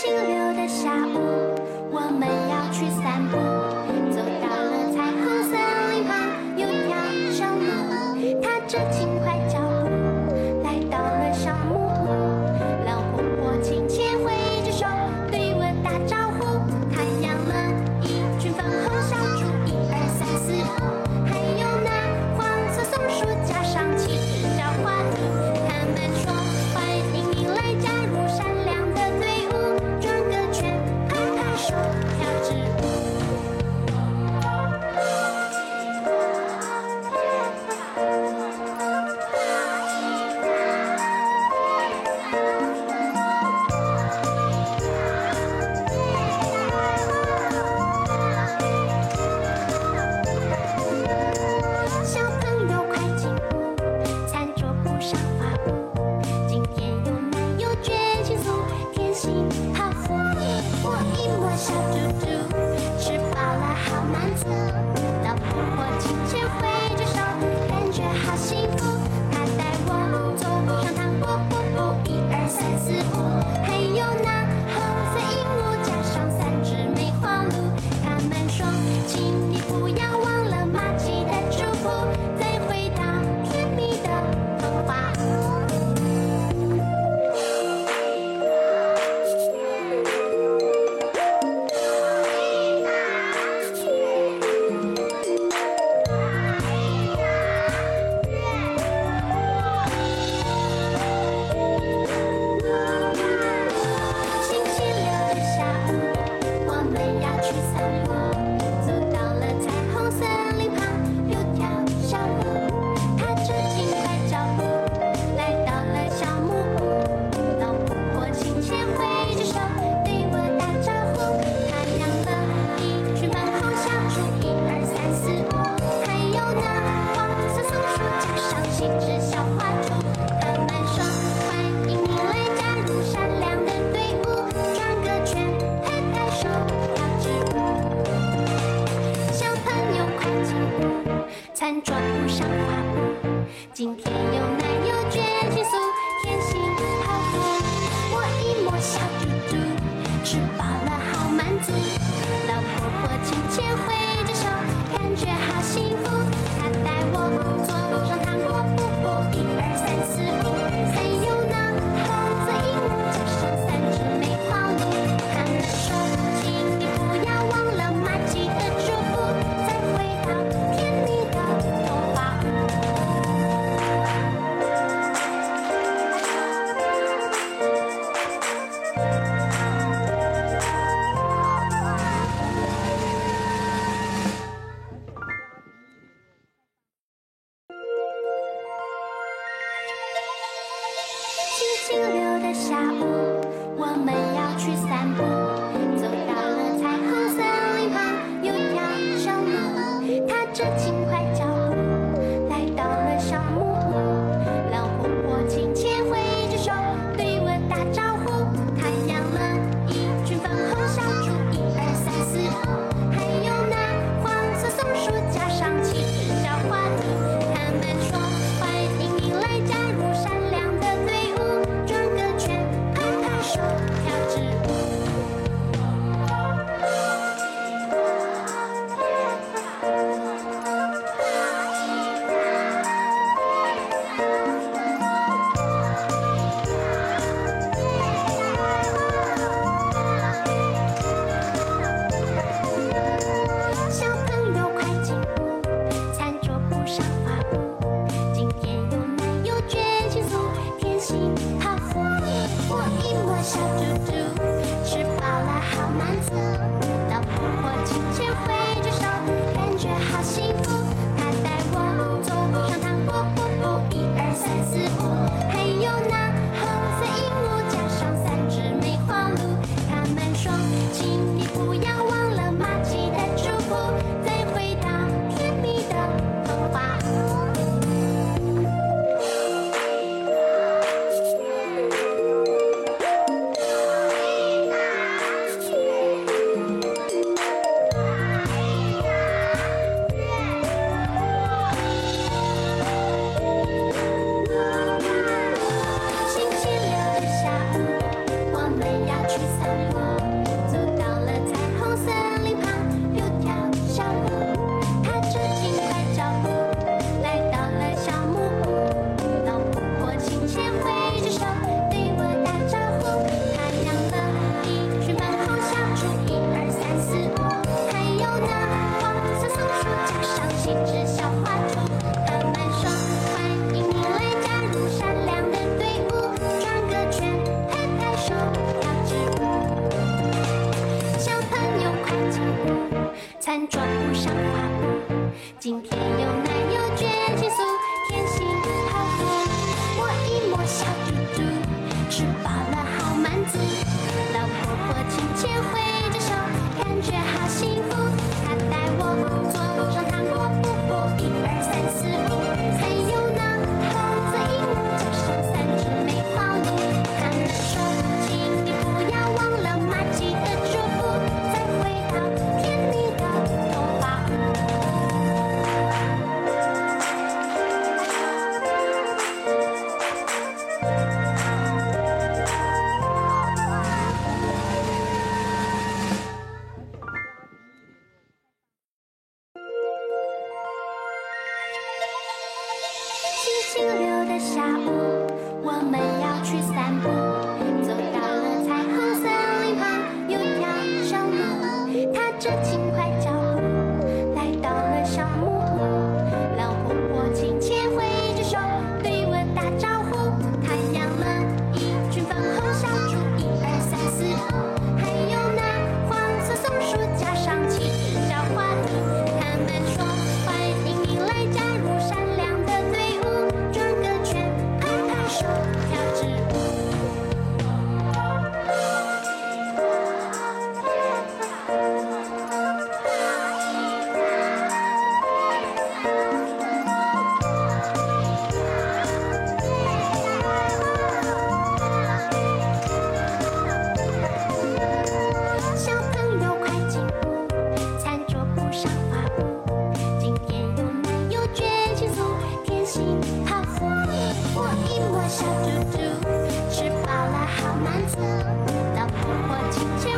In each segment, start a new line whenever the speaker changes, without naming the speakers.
星期六的下午我们要去散步。我小肚肚吃饱了，好满足。老婆，婆亲亲。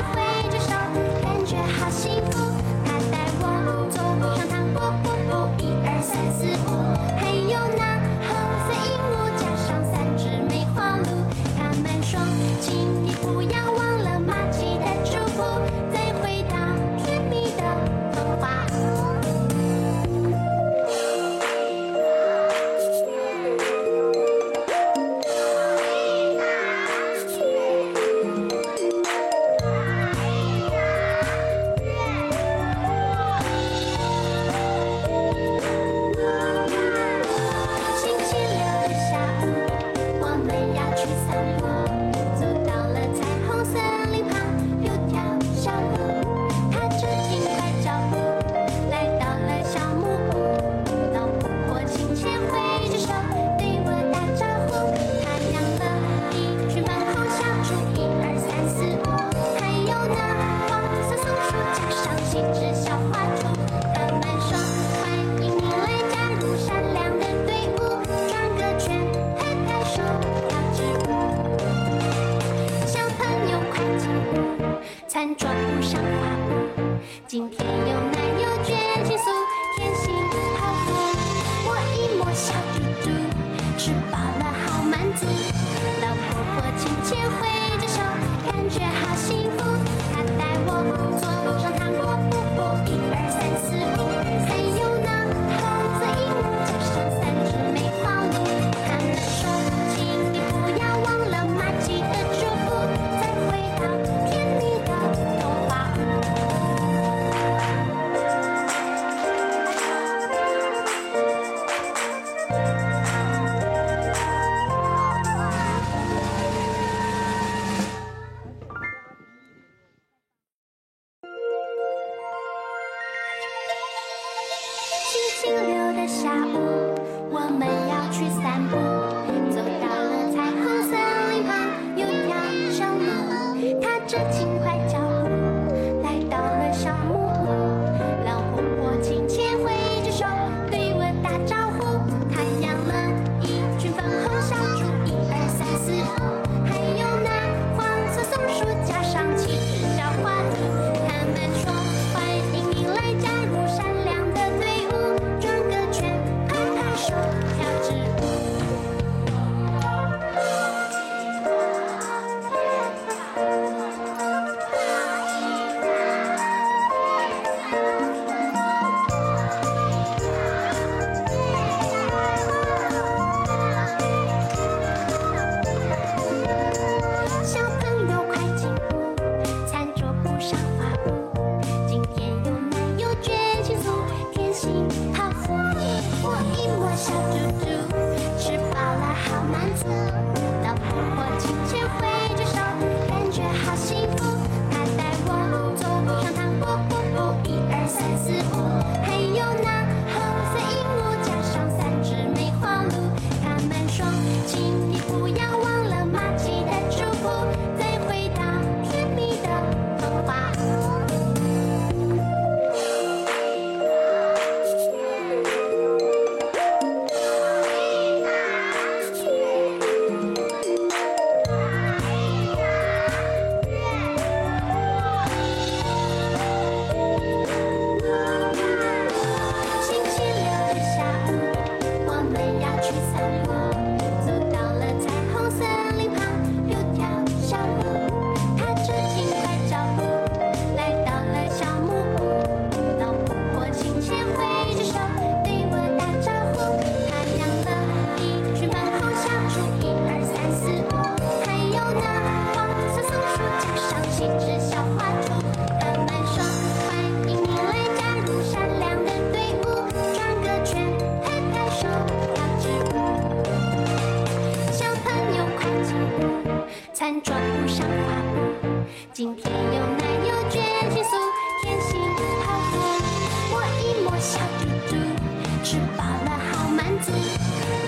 to 餐桌铺上花布，今天有奶油卷心酥、甜心泡芙，摸一摸小猪猪，吃饱了好满足。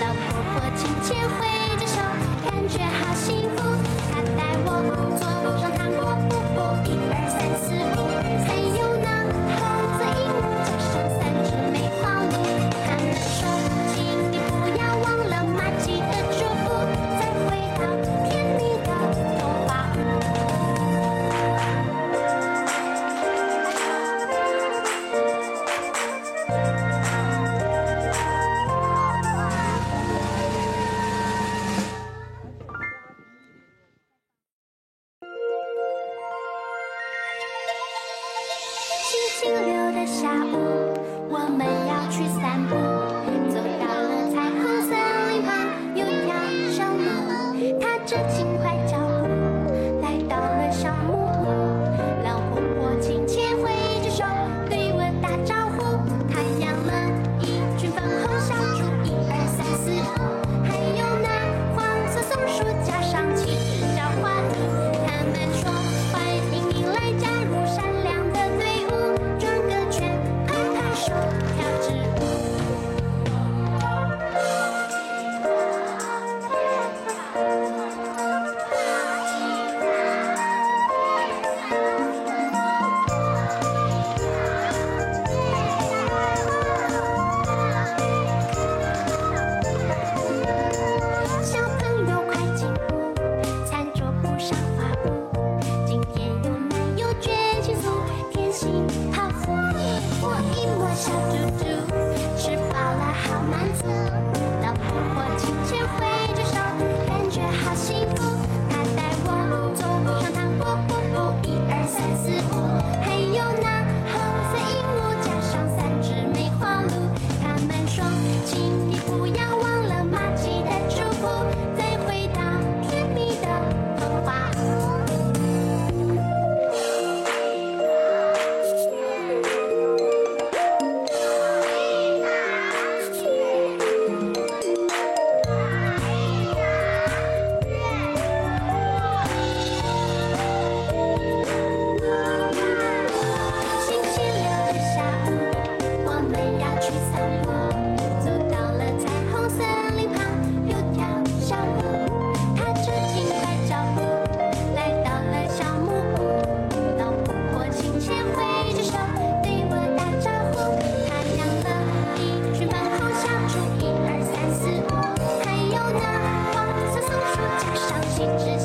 老婆婆亲切挥着手，感觉好幸福。Just